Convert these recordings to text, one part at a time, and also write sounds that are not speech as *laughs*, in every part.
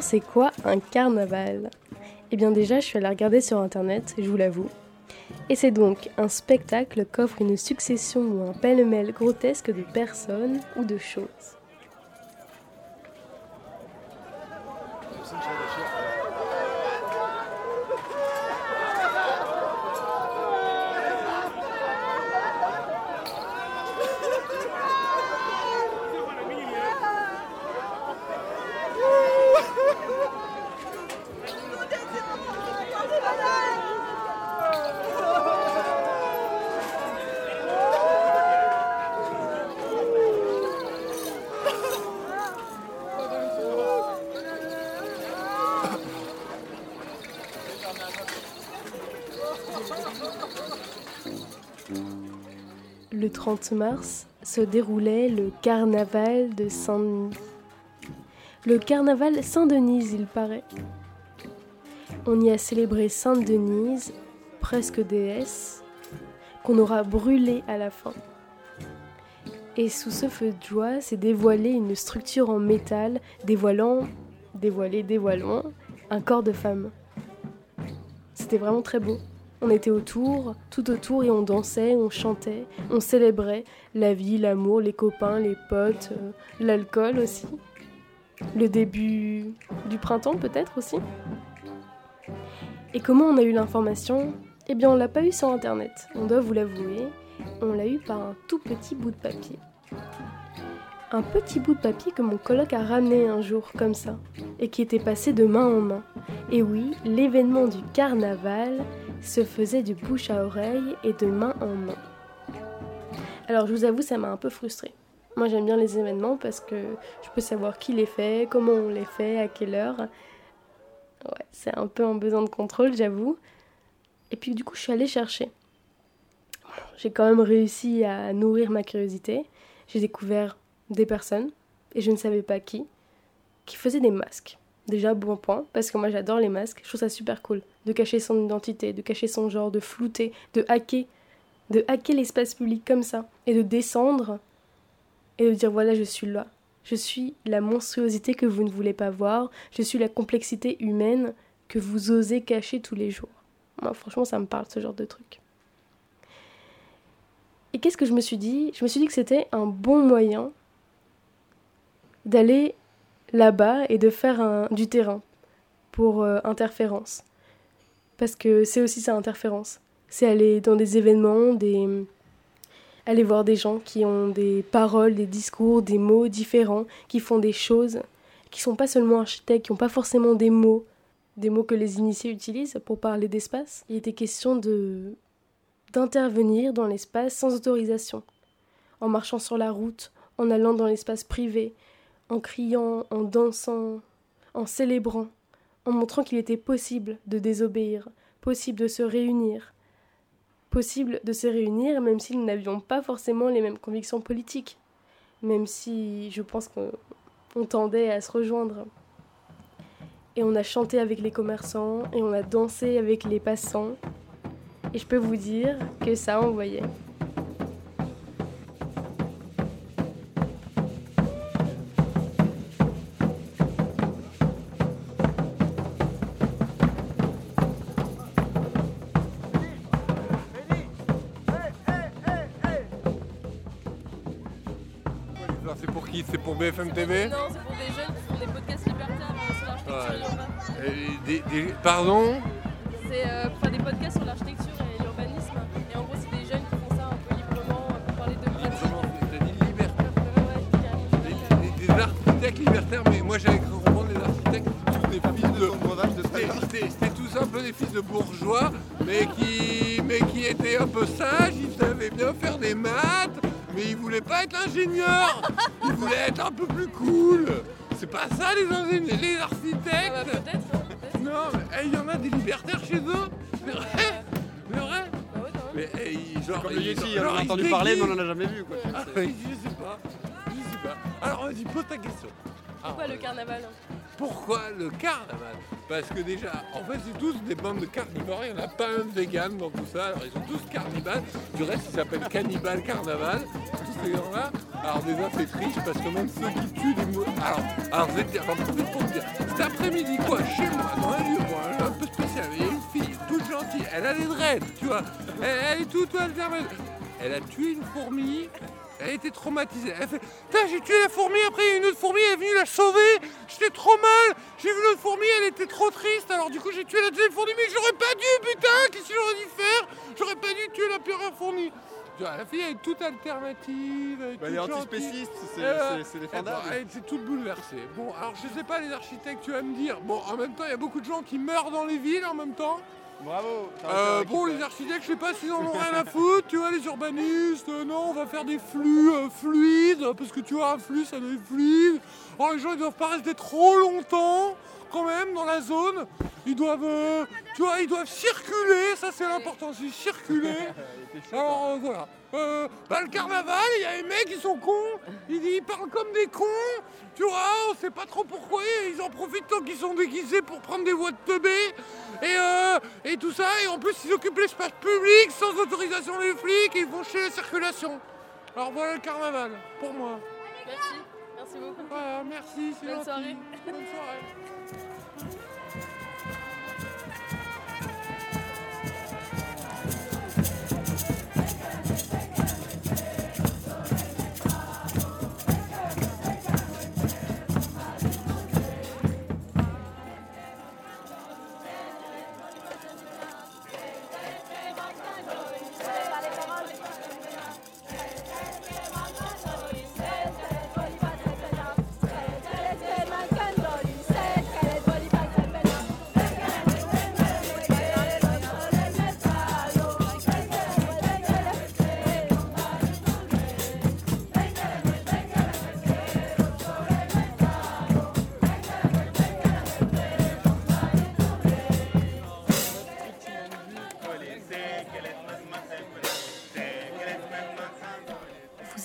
C'est quoi un carnaval? Eh bien déjà je suis allée regarder sur internet, je vous l'avoue. Et c'est donc un spectacle qu'offre une succession ou un pêle-mêle grotesque de personnes ou de choses. Le 30 mars se déroulait le carnaval de Saint-Denis. Le carnaval Saint-Denise, il paraît. On y a célébré Sainte-Denise, presque déesse, qu'on aura brûlée à la fin. Et sous ce feu de joie s'est dévoilée une structure en métal dévoilant, dévoilé, dévoilant, un corps de femme. C'était vraiment très beau. On était autour, tout autour, et on dansait, on chantait, on célébrait la vie, l'amour, les copains, les potes, euh, l'alcool aussi. Le début du printemps peut-être aussi. Et comment on a eu l'information? Eh bien on l'a pas eu sur internet, on doit vous l'avouer, on l'a eu par un tout petit bout de papier. Un petit bout de papier que mon coloc a ramené un jour comme ça, et qui était passé de main en main. Et oui, l'événement du carnaval se faisait de bouche à oreille et de main en main. Alors je vous avoue, ça m'a un peu frustrée. Moi j'aime bien les événements parce que je peux savoir qui les fait, comment on les fait, à quelle heure. Ouais, c'est un peu un besoin de contrôle, j'avoue. Et puis du coup, je suis allée chercher. J'ai quand même réussi à nourrir ma curiosité. J'ai découvert des personnes, et je ne savais pas qui, qui faisaient des masques. Déjà, bon point, parce que moi j'adore les masques, je trouve ça super cool. De cacher son identité, de cacher son genre, de flouter, de hacker, de hacker l'espace public comme ça, et de descendre, et de dire voilà, je suis là. Je suis la monstruosité que vous ne voulez pas voir, je suis la complexité humaine que vous osez cacher tous les jours. Moi, franchement, ça me parle ce genre de truc. Et qu'est-ce que je me suis dit? Je me suis dit que c'était un bon moyen d'aller là-bas et de faire un, du terrain pour euh, interférence. Parce que c'est aussi ça, interférence. C'est aller dans des événements, des... aller voir des gens qui ont des paroles, des discours, des mots différents, qui font des choses, qui sont pas seulement architectes, qui n'ont pas forcément des mots, des mots que les initiés utilisent pour parler d'espace. Il était question de d'intervenir dans l'espace sans autorisation, en marchant sur la route, en allant dans l'espace privé, en criant, en dansant, en célébrant, en montrant qu'il était possible de désobéir, possible de se réunir, possible de se réunir même si nous n'avions pas forcément les mêmes convictions politiques, même si je pense qu'on tendait à se rejoindre. Et on a chanté avec les commerçants, et on a dansé avec les passants, et je peux vous dire que ça envoyait. Qui C'est pour BFM TV Non, c'est pour des jeunes qui font des podcasts libertaires euh, sur l'architecture Ouais. et des- Pardon C'est euh, pour faire des podcasts sur l'architecture et l'urbanisme. Et en gros, c'est des jeunes qui font ça un peu librement euh, pour parler de T'as dit libertaire Ouais, des, libertaire. des- des architectes libertaires, mais moi j'avais cru comprendre les architectes, tous des fils de. C'était- tous un peu des fils de bourgeois, mais qui, mais qui étaient un peu sages, ils savaient bien faire des maths, mais ils voulaient pas être ingénieurs, ils voulaient être un peu plus cool. C'est pas ça les ingénieurs, les Ah bah, architectes peut-être, hein, peut-être. Non, mais il y en a des libertaires chez eux C'est vrai C'est vrai Bah ouais, quand même. Mais ils- genre, Comme le Yeti, on en a entendu parler, mais on en a jamais vu. Quoi. Ah je sais pas. Je sais pas. Alors vas-y, pose ta question. Ah, Pourquoi le ouais. carnaval Pourquoi le carnaval Parce que déjà, en fait, c'est tous des bandes de carnivores. Il n'y en a pas un vegan dans tout ça. Alors, ils sont tous carnivales. Du reste, ils s'appellent Cannibal Carnaval. Tous ces gens-là. Alors déjà c'est triste parce que même ceux qui tuent des mouettes. Alors, alors j'en profite pour dire. Cet après-midi quoi, chez moi, dans un lieu un peu spécial, il y a une fille toute gentille, elle a des dreads, tu vois. Elle, elle est toute alternée. Elle a tué une fourmi. Elle était traumatisée. Elle fait Putain, j'ai tué la fourmi, après il y a une autre fourmi, elle est venue la sauver. J'étais trop mal. J'ai vu l'autre fourmi, elle était trop triste. Alors du coup, j'ai tué la deuxième fourmi, mais j'aurais pas dû, putain. Qu'est-ce que j'aurais dû faire? J'aurais pas dû tuer la première fourmi. La fille, elle est toute alternative. elle est Bah, toute antispécistes, c'est Euh, elle, défendable. elle était toute bouleversée. Bon, alors je sais pas les architectes, tu vas me dire. Bon, en même temps, il y a beaucoup de gens qui meurent dans les villes en même temps. Bravo. Euh, bon, les récupérer. architectes, je sais pas s'ils en ont rien à foutre, tu vois, les urbanistes, euh, non, on va faire des flux euh, fluides, parce que tu vois, un flux, ça doit être fluide. Alors, les gens, ils doivent pas rester trop longtemps, quand même, dans la zone. Ils doivent, euh, tu vois, ils doivent circuler, ça c'est l'important, c'est circuler. *laughs* Alors, euh, voilà. Euh, bah, le carnaval, il y a des mecs qui sont cons, ils, ils parlent comme des cons, tu vois, on sait pas trop pourquoi, ils en profitent tant qu'ils sont déguisés pour prendre des voies de teubé, et, euh, et tout ça, et en plus ils occupent l'espace public sans autorisation des flics, et ils vont chez la circulation. Alors voilà le carnaval, pour moi. Merci. Merci beaucoup. Voilà, merci, c'est Bonne gentil. soirée. Bonne soirée. Thank you.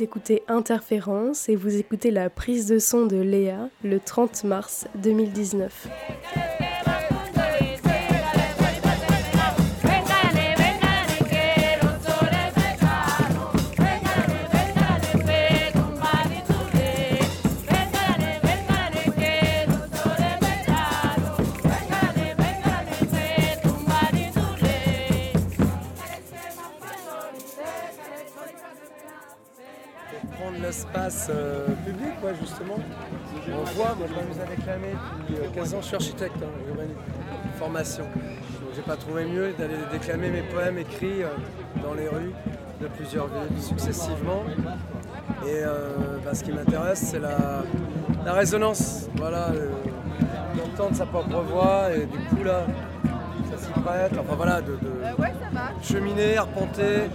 Vous écoutez Interférence et vous écoutez la prise de son de Léa le 30 mars 2019. Depuis euh, 15 ans, je suis architecte, hein, formation. Donc j'ai pas trouvé mieux d'aller déclamer mes poèmes écrits euh, dans les rues de plusieurs villes successivement. Et euh, bah, ce qui m'intéresse, c'est la, la résonance, voilà, euh, d'entendre sa propre voix et du coup là, ça s'y prête, enfin voilà, de, de cheminer, arpenter,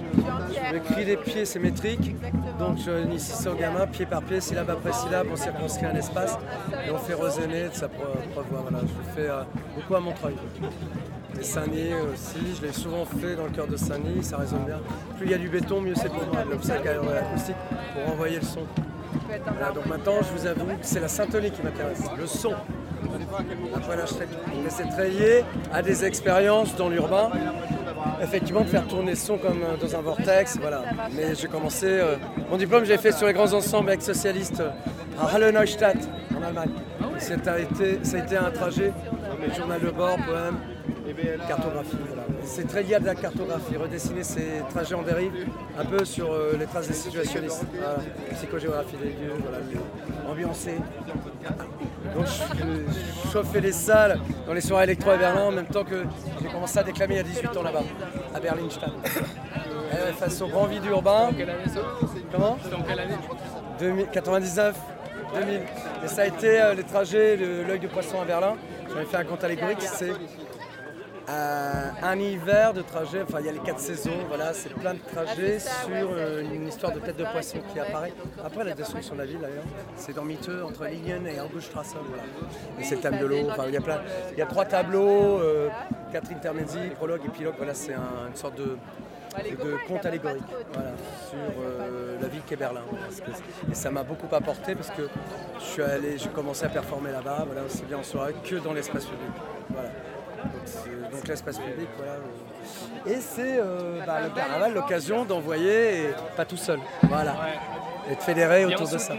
j'écris des pieds, c'est métrique. Donc je initie ça au gamin, pied par pied, syllabe après syllabe, on circonscrit un espace et on fait résonner de sa pro- propre voix. Voilà, je le fais euh, beaucoup à Montreuil. Et Saint-Denis aussi, je l'ai souvent fait dans le cœur de Saint-Denis, ça résonne bien. Plus il y a du béton, mieux c'est pour moi, l'obstacle acoustique pour envoyer le son. Voilà, donc maintenant, je vous avoue que c'est la syntonie qui m'intéresse, le son. Après l'architecture. Mais c'est très lié à des expériences dans l'urbain. Effectivement, de faire tourner le son comme euh, dans un vortex, voilà. Mais j'ai commencé, euh, mon diplôme, j'ai fait sur les grands ensembles ex-socialistes euh, à Halle Neustadt, en Allemagne. C'est- Ça a été, ça a été un trajet, journal de bord, poème, cartographie. voilà. C'est très lié à de la cartographie, redessiner ces trajets en dérive, un peu sur euh, les traces des situationnistes. Voilà. Psychogéographie des lieux, voilà. Donc je, chauffais les salles dans les soirées électro à Berlin en même temps que j'ai commencé à déclamer il y a 18 ans là-bas, à Berlinstadt. Euh, face au grand vide urbain. Comment? En quelle année? 2000 99, 2000. Et ça a été euh, les trajets de l'œil de poisson à Berlin. J'avais fait un compte allégorique, c'est euh, un hiver de trajet, enfin il y a les quatre saisons, voilà, c'est plein de trajets sur euh, une histoire de tête de poisson qui apparaît. Après la destruction de la ville d'ailleurs, c'est dans Miteux, entre Lingen et Auguststrasse, voilà. Et c'est le thème de l'eau, enfin il y a plein, il y a trois tableaux, euh, quatre prologue, épilogue, voilà, c'est un- une sorte de, conte allégorique voilà, sur euh, la ville qu'est Berlin. Et ça m'a beaucoup apporté parce que je suis allé, j'ai commencé à performer là-bas, voilà, aussi bien en soirée que dans l'espace public. Voilà. Donc, l'espace public, voilà. Et c'est euh, bah, le carnaval l'occasion d'envoyer, et pas tout seul. Voilà. et de fédérer autour de ça.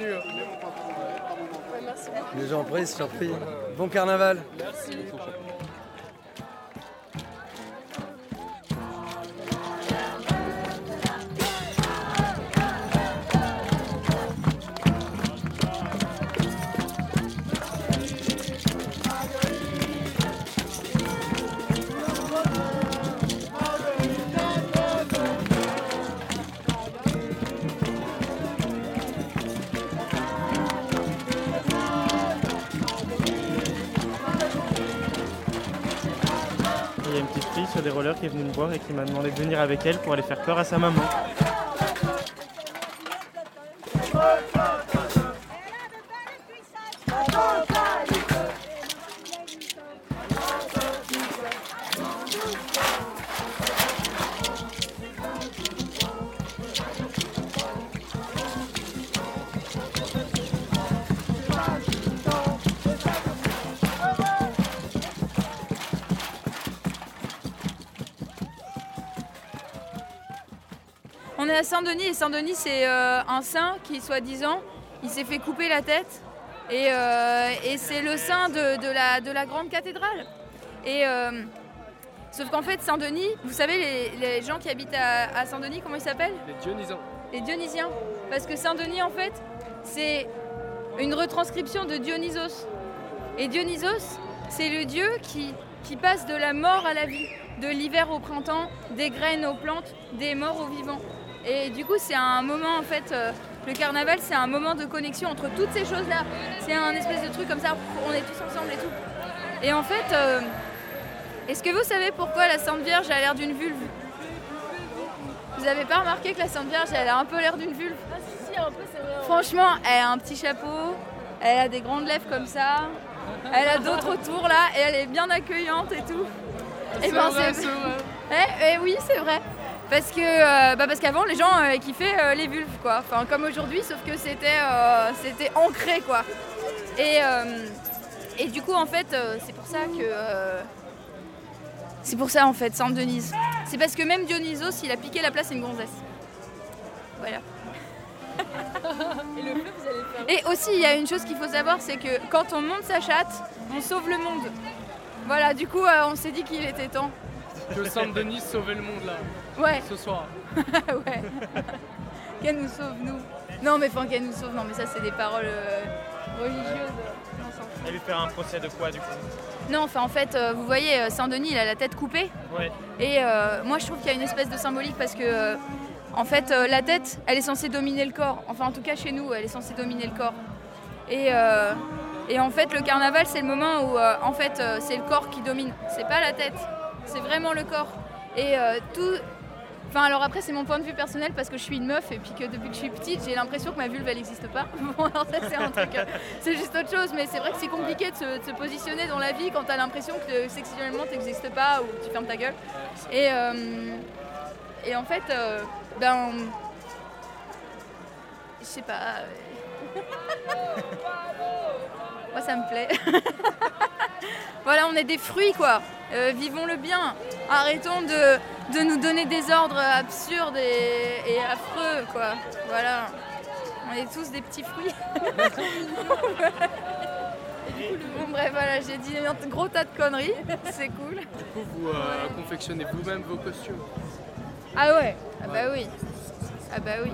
merci. Les gens pris, surpris. Bon carnaval. Il qui est venue me voir et qui m'a demandé de venir avec elle pour aller faire peur à sa maman. À Saint-Denis et Saint-Denis c'est euh, un saint qui, soi-disant, il s'est fait couper la tête et, euh, et c'est le saint de, de la, de la grande cathédrale. Et euh, sauf qu'en fait Saint-Denis, vous savez les, les gens qui habitent à, à Saint-Denis, comment ils s'appellent? Les Dionysans. Les Dionysiens. Parce que Saint-Denis en fait c'est une retranscription de Dionysos. Et Dionysos c'est le dieu qui, qui passe de la mort à la vie, de l'hiver au printemps, des graines aux plantes, des morts aux vivants. Et du coup, c'est un moment en fait, euh, le carnaval, c'est un moment de connexion entre toutes ces choses-là. C'est un espèce de truc comme ça, on est tous ensemble et tout. Et en fait, euh, est-ce que vous savez pourquoi la Sainte Vierge a l'air d'une vulve? Vous avez pas remarqué que la Sainte Vierge, elle a un peu l'air d'une vulve? Ah, si, si, un peu, c'est vrai. Franchement, elle a un petit chapeau, elle a des grandes lèvres comme ça, elle a d'autres tours là, et elle est bien accueillante et tout. Et ben, c'est- Eh, eh oui, c'est vrai. Parce que euh, bah parce qu'avant les gens euh, kiffaient euh, les vulves quoi. Enfin comme aujourd'hui sauf que c'était c'était ancré quoi. Et, et du coup en fait c'est pour ça que c'est pour ça en fait Sainte Denise. C'est parce que même Dionysos il a piqué la place à une gonzesse. Voilà. *laughs* Et le fleuve, vous allez le faire. Et aussi il y a une chose qu'il faut savoir c'est que quand on monte sa chatte on sauve le monde. Voilà du coup on s'est dit qu'il était temps. Que Saint-Denis sauvait le monde là, Ouais. ce soir. *laughs* ouais. *laughs* qu'elle nous sauve, nous. Non, mais enfin, qu'elle nous sauve, non, mais ça, c'est des paroles euh, religieuses. Elle lui faire un procès de quoi du coup? Non, enfin, en fait, euh, vous voyez, euh, Saint-Denis, il a la tête coupée. Ouais. Et euh, moi, je trouve qu'il y a une espèce de symbolique parce que, euh, en fait, euh, la tête, elle est censée dominer le corps. Enfin, en tout cas, chez nous, elle est censée dominer le corps. Et, euh, et en fait, le carnaval, c'est le moment où, euh, en fait, euh, c'est le corps qui domine. C'est pas la tête, c'est vraiment le corps. Et euh, tout. Enfin, alors après, c'est mon point de vue personnel parce que je suis une meuf et puis que depuis que je suis petite, j'ai l'impression que ma vulve, elle n'existe pas. *laughs* Bon, alors ça, c'est un truc. euh, c'est juste autre chose, mais c'est vrai que c'est compliqué de se, positionner dans la vie quand t'as l'impression que sexuellement t'existes pas ou tu fermes ta gueule. Et, euh, et en fait, ben. Je sais pas. *laughs* Moi, ça me plaît. *laughs* voilà, on est des fruits, quoi. Euh, vivons le bien. Arrêtons de, de nous donner des ordres absurdes et, et affreux, quoi. Voilà. On est tous des petits fruits. *laughs* Bon, bref, voilà, j'ai dit un gros tas de conneries. C'est cool. Du coup, vous euh, confectionnez vous-même vos costumes. Ah ouais Ah bah oui. Ah bah oui.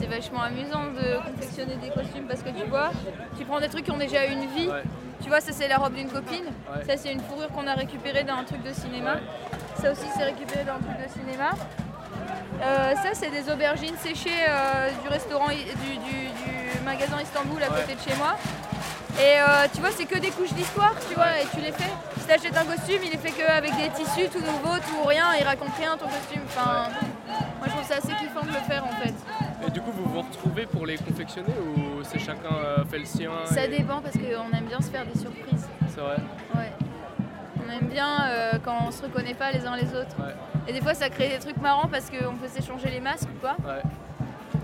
C'est vachement amusant de confectionner des costumes parce que tu vois, tu prends des trucs qui ont déjà une vie. Ouais. Tu vois, ça c'est la robe d'une copine. Ouais. Ça c'est une fourrure qu'on a récupérée d'un truc de cinéma. Ça aussi c'est récupéré d'un truc de cinéma. Euh, ça c'est des aubergines séchées euh, du restaurant, i- du, du- du magasin Istanbul à côté de chez moi. Et euh, tu vois, c'est que des couches d'histoire, tu vois, et tu les fais. Si t'achètes un costume, il est fait qu'avec des tissus tout nouveaux, tout rien, il raconte rien ton costume. Enfin, vous retrouvez pour les confectionner ou c'est chacun euh, fait le sien Ça et- dépend parce qu'on aime bien se faire des surprises. C'est vrai Ouais. On aime bien euh, quand on se reconnaît pas les uns les autres. Ouais. Et des fois ça crée des trucs marrants parce qu'on peut s'échanger les masques ou pas. Ouais.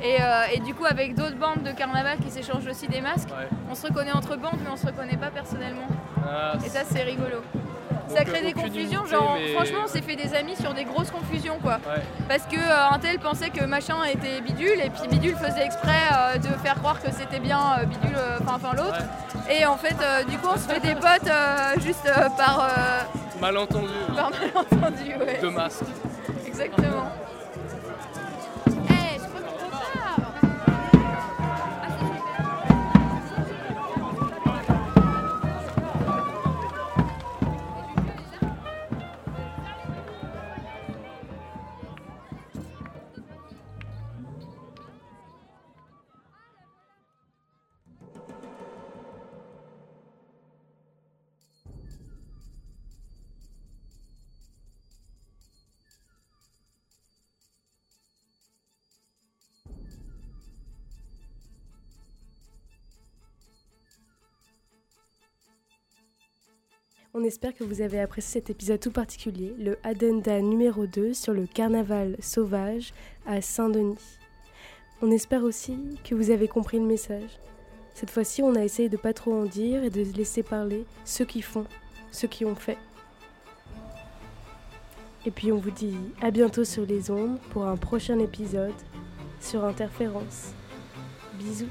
Et, euh, et du coup avec d'autres bandes de carnaval qui s'échangent aussi des masques, Ouais. on se reconnaît entre bandes mais on se reconnaît pas personnellement. Ah, Et ça c'est rigolo. Ça Donc, crée euh, des confusions. unité, Genre, mais- franchement, on s'est fait des amis sur des grosses confusions, quoi. Ouais. Parce que euh, un tel pensait que machin était bidule, et puis bidule faisait exprès euh, de faire croire que c'était bien euh, bidule, euh, enfin l'autre. Et en fait, euh, du coup, on se fait des potes euh, juste euh, par, euh, Malentendu. par *laughs* malentendu, ouais. De masque. Exactement. On espère que vous avez apprécié cet épisode tout particulier, le addenda numéro 2 sur le carnaval sauvage à Saint-Denis. On espère aussi que vous avez compris le message. Cette fois-ci, on a essayé de pas trop en dire et de laisser parler ceux qui font, ceux qui ont fait. Et puis on vous dit à bientôt sur les ondes pour un prochain épisode sur Interférence. Bisous.